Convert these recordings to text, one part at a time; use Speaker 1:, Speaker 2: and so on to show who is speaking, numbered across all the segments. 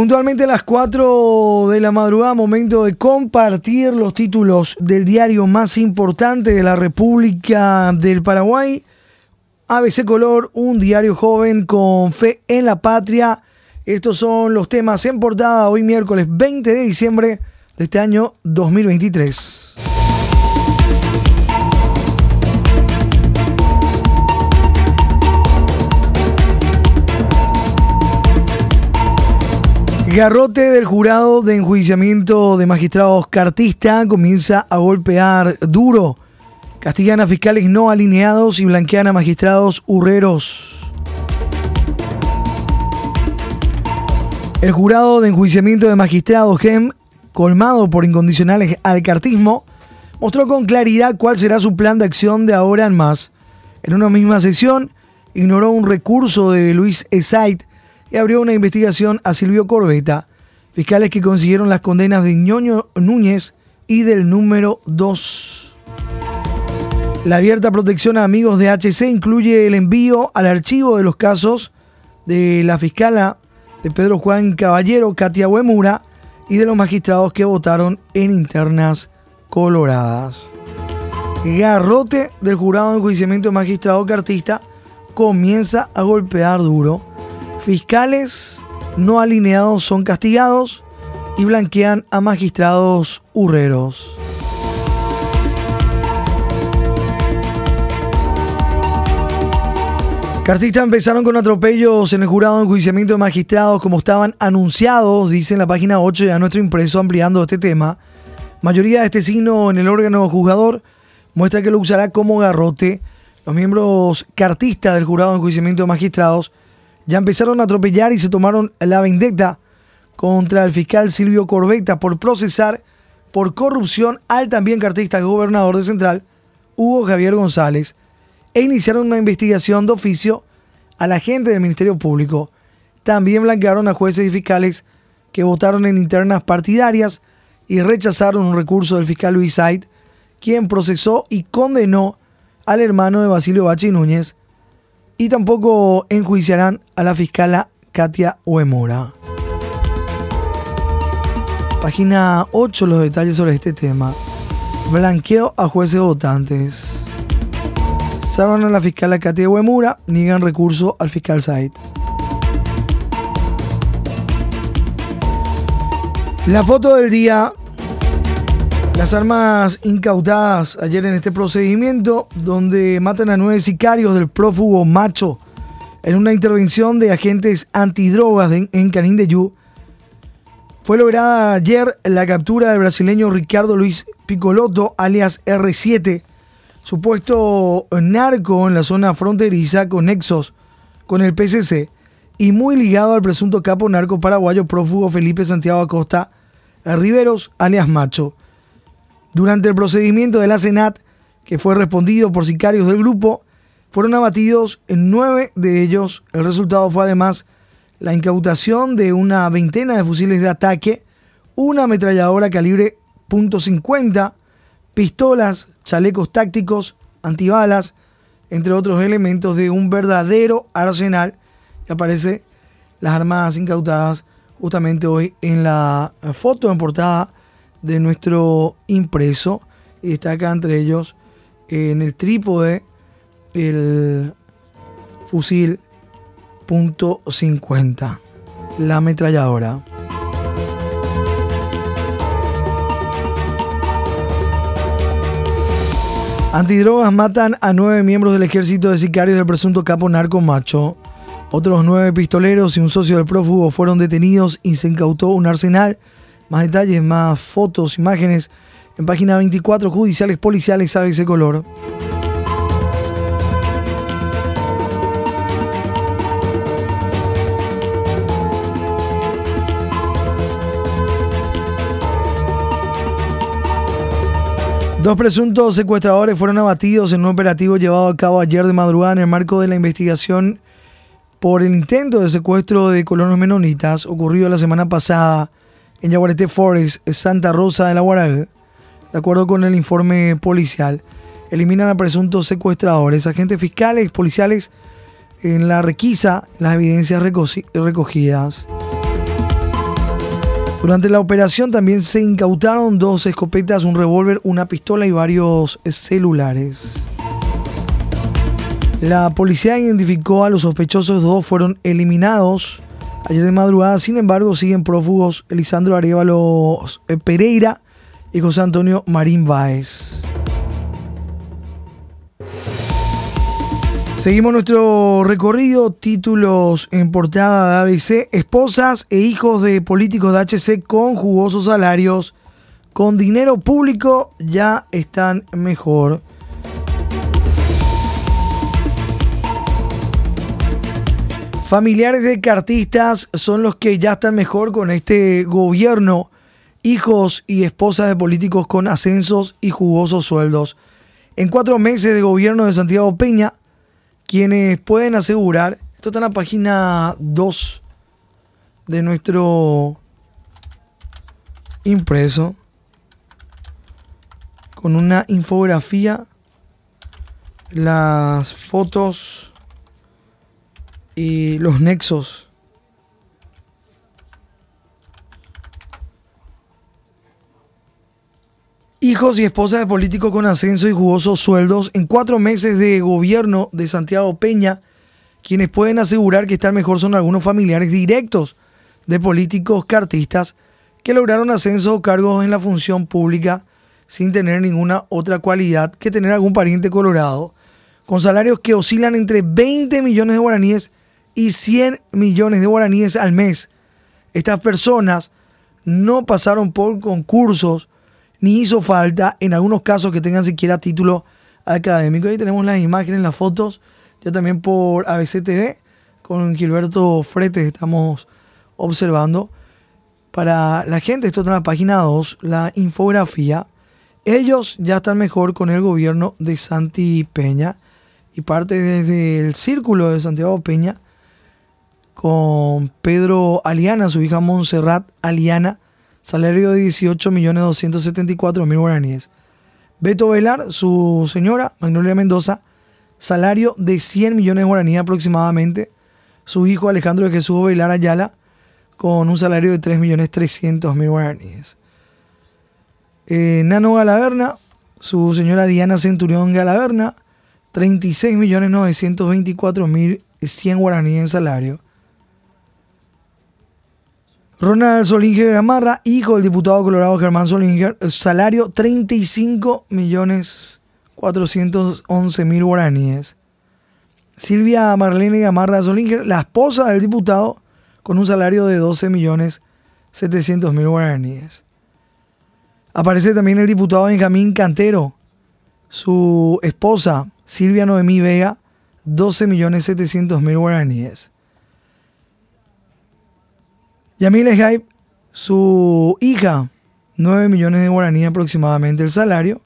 Speaker 1: Puntualmente a las 4 de la madrugada, momento de compartir los títulos del diario más importante de la República del Paraguay. ABC Color, un diario joven con fe en la patria. Estos son los temas en portada hoy miércoles 20 de diciembre de este año 2023. Garrote del jurado de enjuiciamiento de magistrados cartista comienza a golpear duro. Castigan a fiscales no alineados y blanquean a magistrados hurreros. El jurado de enjuiciamiento de magistrados GEM, colmado por incondicionales al cartismo, mostró con claridad cuál será su plan de acción de ahora en más. En una misma sesión, ignoró un recurso de Luis Esait y abrió una investigación a Silvio Corbeta, fiscales que consiguieron las condenas de Ñoño Núñez y del número 2. La abierta protección a amigos de HC incluye el envío al archivo de los casos de la fiscala de Pedro Juan Caballero, Katia Huemura, y de los magistrados que votaron en internas coloradas. Garrote del jurado de enjuiciamiento de magistrado cartista comienza a golpear duro Fiscales no alineados son castigados y blanquean a magistrados hurreros. Cartistas empezaron con atropellos en el jurado de enjuiciamiento de magistrados como estaban anunciados, dice en la página 8 de nuestro impreso ampliando este tema. Mayoría de este signo en el órgano juzgador muestra que lo usará como garrote. Los miembros cartistas del jurado de enjuiciamiento de magistrados ya empezaron a atropellar y se tomaron la vendetta contra el fiscal Silvio Corbetta por procesar por corrupción al también cartista gobernador de Central, Hugo Javier González, e iniciaron una investigación de oficio a la gente del Ministerio Público. También blanquearon a jueces y fiscales que votaron en internas partidarias y rechazaron un recurso del fiscal Luis Said, quien procesó y condenó al hermano de Basilio Bachi Núñez, y tampoco enjuiciarán a la fiscala Katia Uemura. Página 8 los detalles sobre este tema. Blanqueo a jueces votantes. Salvan a la fiscala Katia Uemura, niegan recurso al fiscal Said. La foto del día las armas incautadas ayer en este procedimiento, donde matan a nueve sicarios del prófugo Macho en una intervención de agentes antidrogas en Canín fue lograda ayer la captura del brasileño Ricardo Luis Picoloto, alias R7, supuesto narco en la zona fronteriza con nexos con el PCC y muy ligado al presunto capo narco paraguayo prófugo Felipe Santiago Acosta Riveros, alias Macho. Durante el procedimiento de la que fue respondido por sicarios del grupo, fueron abatidos en nueve de ellos. El resultado fue además la incautación de una veintena de fusiles de ataque, una ametralladora calibre .50, pistolas, chalecos tácticos, antibalas, entre otros elementos de un verdadero arsenal. Y aparece las armas incautadas justamente hoy en la foto en portada de nuestro impreso y destaca entre ellos en el trípode el fusil .50, la ametralladora. Antidrogas matan a nueve miembros del ejército de sicarios del presunto capo narco macho. Otros nueve pistoleros y un socio del prófugo fueron detenidos y se incautó un arsenal más detalles, más fotos, imágenes en página 24, judiciales, policiales, ese color. Dos presuntos secuestradores fueron abatidos en un operativo llevado a cabo ayer de madrugada en el marco de la investigación por el intento de secuestro de colonos menonitas ocurrido la semana pasada en Yaguareté Forest, Santa Rosa de la Guaraga, de acuerdo con el informe policial, eliminan a presuntos secuestradores, agentes fiscales, policiales, en la requisa las evidencias recogidas. Durante la operación también se incautaron dos escopetas, un revólver, una pistola y varios celulares. La policía identificó a los sospechosos, dos fueron eliminados ayer de madrugada, sin embargo siguen prófugos Elisandro Arevalo eh, Pereira y José Antonio Marín Báez. Seguimos nuestro recorrido, títulos en portada de ABC, esposas e hijos de políticos de HC con jugosos salarios, con dinero público ya están mejor. Familiares de cartistas son los que ya están mejor con este gobierno, hijos y esposas de políticos con ascensos y jugosos sueldos. En cuatro meses de gobierno de Santiago Peña, quienes pueden asegurar, esto está en la página 2 de nuestro impreso, con una infografía, las fotos y los nexos. Hijos y esposas de políticos con ascenso y jugosos sueldos en cuatro meses de gobierno de Santiago Peña, quienes pueden asegurar que están mejor son algunos familiares directos de políticos cartistas que lograron ascenso o cargos en la función pública sin tener ninguna otra cualidad que tener algún pariente colorado, con salarios que oscilan entre 20 millones de guaraníes y 100 millones de guaraníes al mes. Estas personas no pasaron por concursos ni hizo falta en algunos casos que tengan siquiera título académico. Ahí tenemos las imágenes, las fotos, ya también por ABC TV, con Gilberto Fretes estamos observando. Para la gente, esto está en la página 2, la infografía. Ellos ya están mejor con el gobierno de Santi Peña y parte desde el círculo de Santiago Peña con Pedro Aliana, su hija Montserrat Aliana, salario de 18.274.000 guaraníes. Beto Velar, su señora, Magnolia Mendoza, salario de 100 millones de guaraníes aproximadamente. Su hijo Alejandro de Jesús Velar Ayala, con un salario de 3.300.000 guaraníes. Eh, Nano Galaverna, su señora Diana Centurión Galaverna, 36.924.100 guaraníes en salario. Ronald Solinger Gamarra, hijo del diputado colorado Germán Solinger, salario 35 millones 411 mil guaraníes. Silvia Marlene Gamarra Solinger, la esposa del diputado, con un salario de 12 millones 700 mil guaraníes. Aparece también el diputado Benjamín Cantero, su esposa Silvia Noemí Vega, 12 millones 700 mil guaraníes. Yamil Hype, su hija, 9 millones de guaraníes aproximadamente el salario.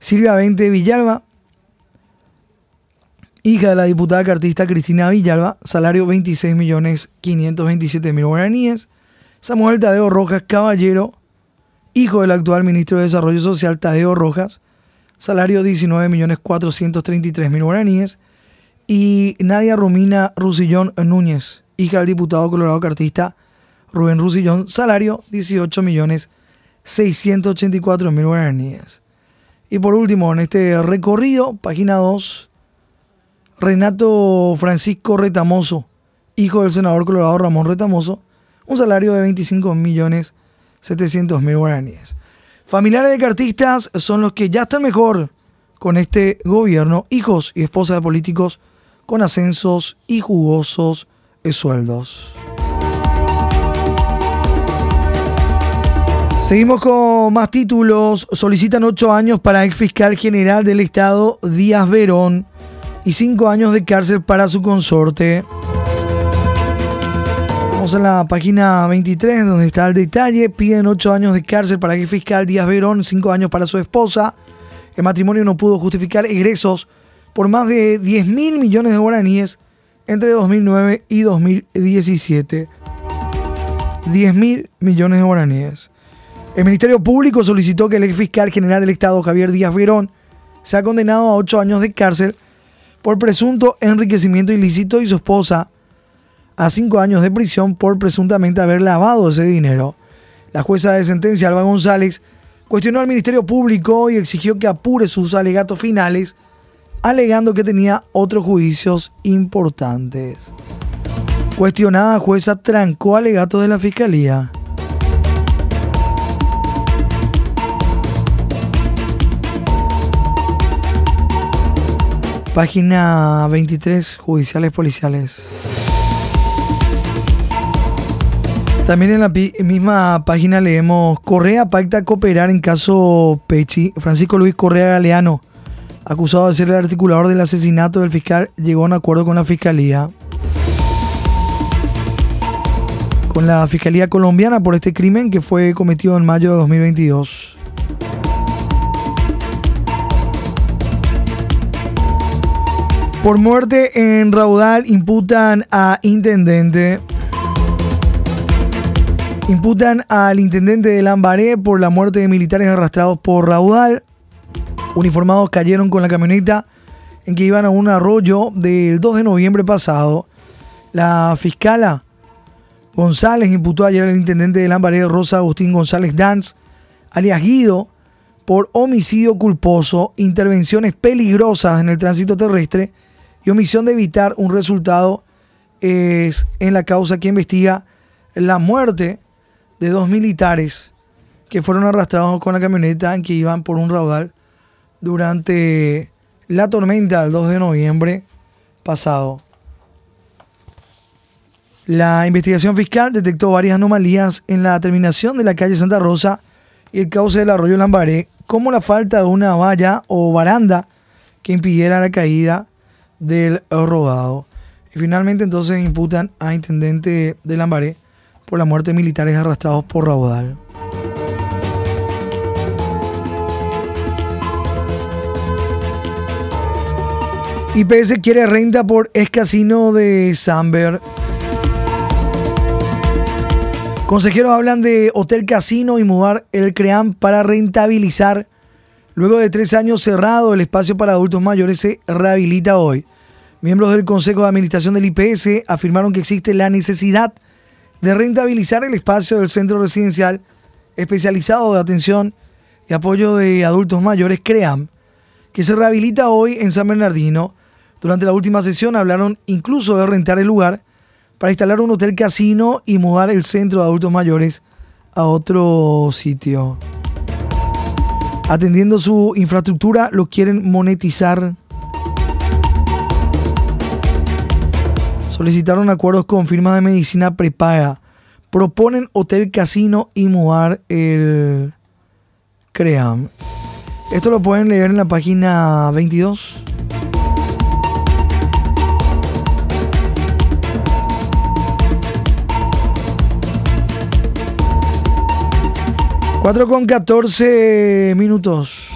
Speaker 1: Silvia Vente Villalba, hija de la diputada cartista Cristina Villalba, salario 26 millones 527 mil guaraníes. Samuel Tadeo Rojas Caballero, hijo del actual ministro de Desarrollo Social Tadeo Rojas, salario 19 millones 433 mil guaraníes. Y Nadia Romina Rusillón Núñez, hija del diputado colorado cartista Rubén Rusillón, salario 18 millones 684 mil guaraníes. Y por último, en este recorrido, página 2, Renato Francisco Retamoso, hijo del senador colorado Ramón Retamoso, un salario de 25 millones 700 mil guaraníes. Familiares de cartistas son los que ya están mejor con este gobierno, hijos y esposas de políticos con ascensos y jugosos sueldos. Seguimos con más títulos. Solicitan ocho años para ex fiscal general del Estado Díaz Verón y cinco años de cárcel para su consorte. Vamos a la página 23 donde está el detalle. Piden ocho años de cárcel para ex fiscal Díaz Verón, cinco años para su esposa. El matrimonio no pudo justificar egresos por más de 10 mil millones de guaraníes entre 2009 y 2017. 10 mil millones de guaraníes. El Ministerio Público solicitó que el ex fiscal general del Estado, Javier Díaz Verón, sea condenado a ocho años de cárcel por presunto enriquecimiento ilícito y su esposa a cinco años de prisión por presuntamente haber lavado ese dinero. La jueza de sentencia, Alba González, cuestionó al Ministerio Público y exigió que apure sus alegatos finales, alegando que tenía otros juicios importantes. Cuestionada jueza trancó alegatos de la Fiscalía. Página 23, judiciales policiales. También en la misma página leemos, Correa pacta cooperar en caso Pechi. Francisco Luis Correa Galeano, acusado de ser el articulador del asesinato del fiscal, llegó a un acuerdo con la fiscalía. Con la fiscalía colombiana por este crimen que fue cometido en mayo de 2022. Por muerte en Raudal imputan a intendente. Imputan al intendente de Lambaré por la muerte de militares arrastrados por Raudal. Uniformados cayeron con la camioneta en que iban a un arroyo del 2 de noviembre pasado. La fiscala González imputó ayer al intendente de Lambaré, Rosa Agustín González Danz, alias Guido, por homicidio culposo, intervenciones peligrosas en el tránsito terrestre y omisión de evitar un resultado es en la causa que investiga la muerte de dos militares que fueron arrastrados con la camioneta en que iban por un raudal durante la tormenta del 2 de noviembre pasado. La investigación fiscal detectó varias anomalías en la terminación de la calle Santa Rosa y el cauce del arroyo Lambaré, como la falta de una valla o baranda que impidiera la caída del rodado. Y finalmente entonces imputan a intendente de Lambaré por la muerte de militares arrastrados por Raudal. IPS quiere renta por ex casino de Samber. Consejeros hablan de Hotel Casino y mudar el CREAM para rentabilizar. Luego de tres años cerrado, el espacio para adultos mayores se rehabilita hoy. Miembros del Consejo de Administración del IPS afirmaron que existe la necesidad de rentabilizar el espacio del centro residencial especializado de atención y apoyo de adultos mayores, CREAM, que se rehabilita hoy en San Bernardino. Durante la última sesión hablaron incluso de rentar el lugar para instalar un hotel casino y mudar el centro de adultos mayores a otro sitio. Atendiendo su infraestructura, lo quieren monetizar solicitaron acuerdos con firmas de medicina prepaga. Proponen hotel casino y mudar el CREAM. Esto lo pueden leer en la página 22. Cuatro con 14 minutos.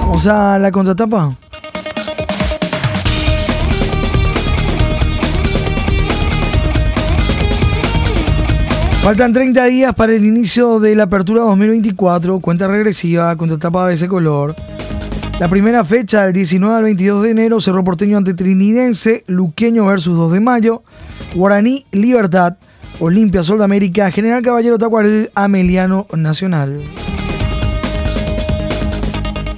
Speaker 1: Vamos a la contratapa. Faltan 30 días para el inicio de la apertura 2024, cuenta regresiva contra etapa de ese color. La primera fecha, del 19 al 22 de enero, cerró porteño ante Trinidense, Luqueño versus 2 de mayo, Guaraní, Libertad, Olimpia, Sol de América, General Caballero Tacuarel, Ameliano Nacional.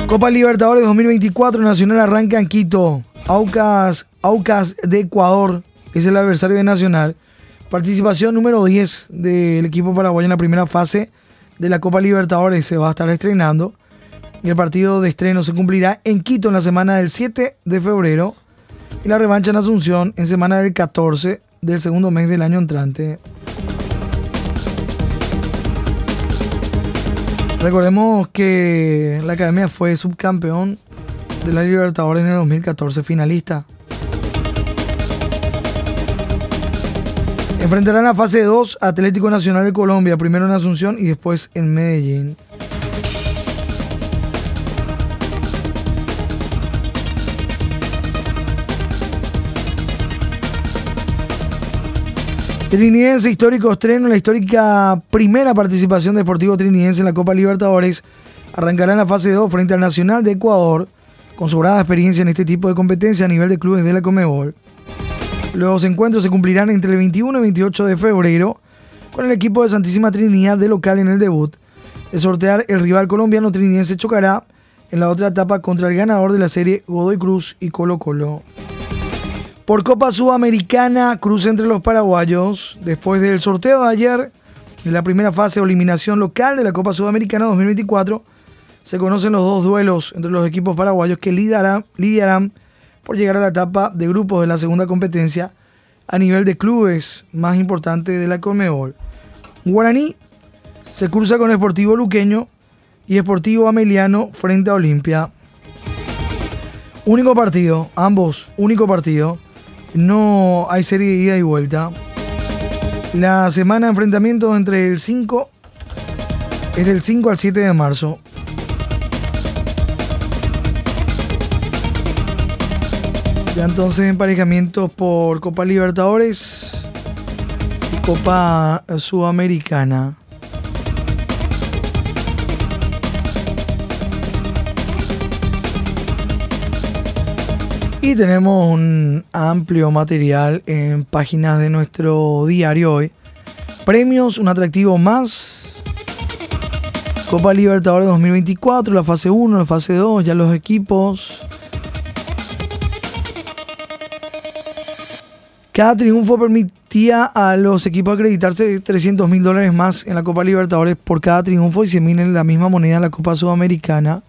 Speaker 1: Copa Libertadores 2024, Nacional arranca en Quito, Aucas, Aucas de Ecuador, es el adversario de Nacional. Participación número 10 del equipo paraguayo en la primera fase de la Copa Libertadores se va a estar estrenando. Y el partido de estreno se cumplirá en Quito en la semana del 7 de febrero. Y la revancha en Asunción en semana del 14 del segundo mes del año entrante. Recordemos que la academia fue subcampeón de la Libertadores en el 2014, finalista. Enfrentarán la fase 2 Atlético Nacional de Colombia, primero en Asunción y después en Medellín. Trinidense histórico estreno, la histórica primera participación deportivo trinidense en la Copa Libertadores. Arrancará en la fase 2 frente al Nacional de Ecuador, con sobrada experiencia en este tipo de competencia a nivel de clubes de la Comebol. Los encuentros se cumplirán entre el 21 y 28 de febrero con el equipo de Santísima Trinidad de local en el debut. De sortear, el rival colombiano trinidad chocará en la otra etapa contra el ganador de la serie Godoy Cruz y Colo Colo. Por Copa Sudamericana, cruce entre los paraguayos. Después del sorteo de ayer de la primera fase o eliminación local de la Copa Sudamericana 2024, se conocen los dos duelos entre los equipos paraguayos que lidiarán, lidiarán por llegar a la etapa de grupos de la segunda competencia a nivel de clubes más importante de la Conmebol. Guaraní se cruza con Esportivo Luqueño y Esportivo Ameliano frente a Olimpia. Único partido, ambos, único partido. No hay serie de ida y vuelta. La semana de enfrentamientos entre el 5 es del 5 al 7 de marzo. Ya entonces emparejamientos por Copa Libertadores y Copa Sudamericana. Y tenemos un amplio material en páginas de nuestro diario hoy. Premios, un atractivo más. Copa Libertadores 2024, la fase 1, la fase 2, ya los equipos. Cada triunfo permitía a los equipos acreditarse 300 mil dólares más en la Copa Libertadores por cada triunfo y se minen la misma moneda en la Copa Sudamericana.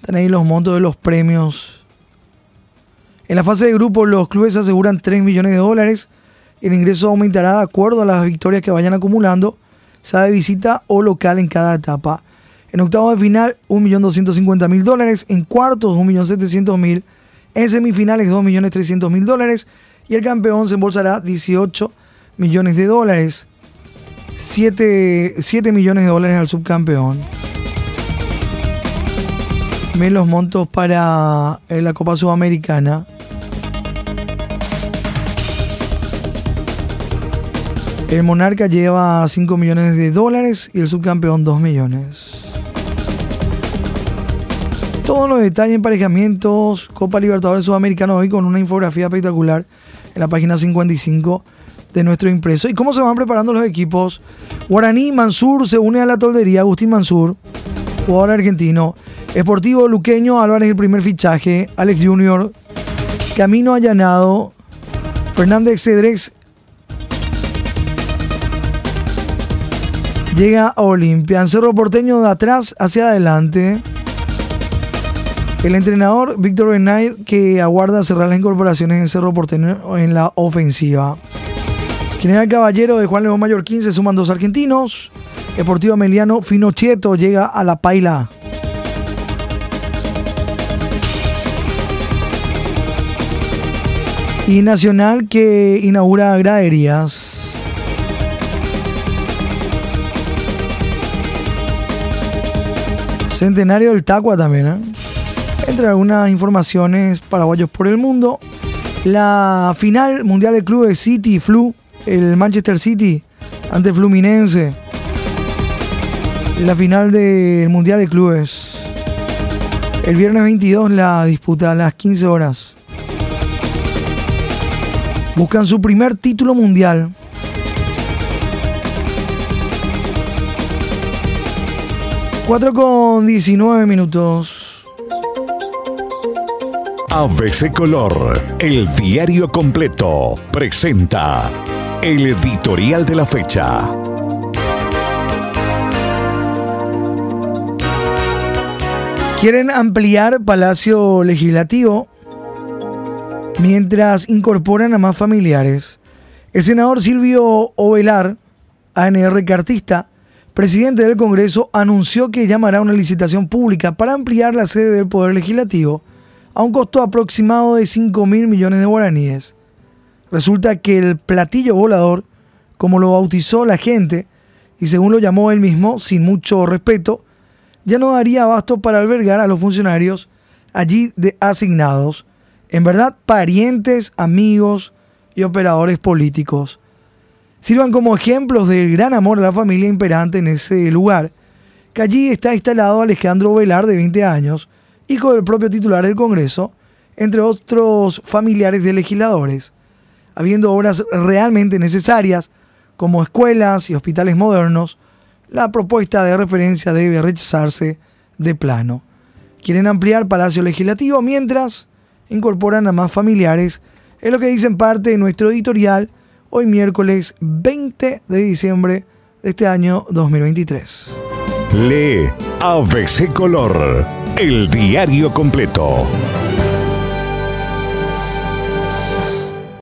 Speaker 1: Están ahí los montos de los premios en la fase de grupo, los clubes aseguran 3 millones de dólares. El ingreso aumentará de acuerdo a las victorias que vayan acumulando, sea de visita o local en cada etapa. En octavos de final, 1.250.000 dólares. En cuartos, 1.700.000. En semifinales, 2.300.000 dólares. Y el campeón se embolsará 18 millones de dólares. 7, 7 millones de dólares al subcampeón. Ven los montos para eh, la Copa Sudamericana. El Monarca lleva 5 millones de dólares y el subcampeón 2 millones. Todos los detalles, emparejamientos, Copa Libertadores Sudamericana hoy con una infografía espectacular en la página 55 de nuestro impreso. ¿Y cómo se van preparando los equipos? Guaraní Mansur se une a la toldería. Agustín Mansur, jugador argentino. Esportivo Luqueño, Álvarez el primer fichaje. Alex Junior, Camino Allanado. Fernández Cedrex Llega a Olimpia. En Cerro Porteño de atrás hacia adelante. El entrenador Víctor Benay que aguarda cerrar las incorporaciones en Cerro Porteño en la ofensiva. General Caballero de Juan León Mallorquín se suman dos argentinos. Deportivo Emiliano Finocheto llega a la paila. Y Nacional que inaugura graderías. Centenario del Tacua también, ¿eh? Entre algunas informaciones paraguayos por el mundo. La final mundial de clubes City, Flu, el Manchester City ante Fluminense. La final del mundial de clubes. El viernes 22 la disputa a las 15 horas. Buscan su primer título mundial. 4 con 19 minutos.
Speaker 2: ABC Color, el diario completo, presenta el editorial de la fecha.
Speaker 1: Quieren ampliar Palacio Legislativo mientras incorporan a más familiares. El senador Silvio Ovelar, ANR cartista, presidente del Congreso anunció que llamará a una licitación pública para ampliar la sede del Poder Legislativo a un costo aproximado de 5 mil millones de guaraníes. Resulta que el platillo volador, como lo bautizó la gente, y según lo llamó él mismo, sin mucho respeto, ya no daría abasto para albergar a los funcionarios allí de asignados, en verdad parientes, amigos y operadores políticos sirvan como ejemplos del gran amor a la familia imperante en ese lugar, que allí está instalado Alejandro Velar, de 20 años, hijo del propio titular del Congreso, entre otros familiares de legisladores, habiendo obras realmente necesarias, como escuelas y hospitales modernos, la propuesta de referencia debe rechazarse de plano. Quieren ampliar Palacio Legislativo mientras incorporan a más familiares, es lo que dice en parte de nuestro editorial hoy miércoles 20 de diciembre de este año 2023.
Speaker 2: Lee ABC Color, el diario completo.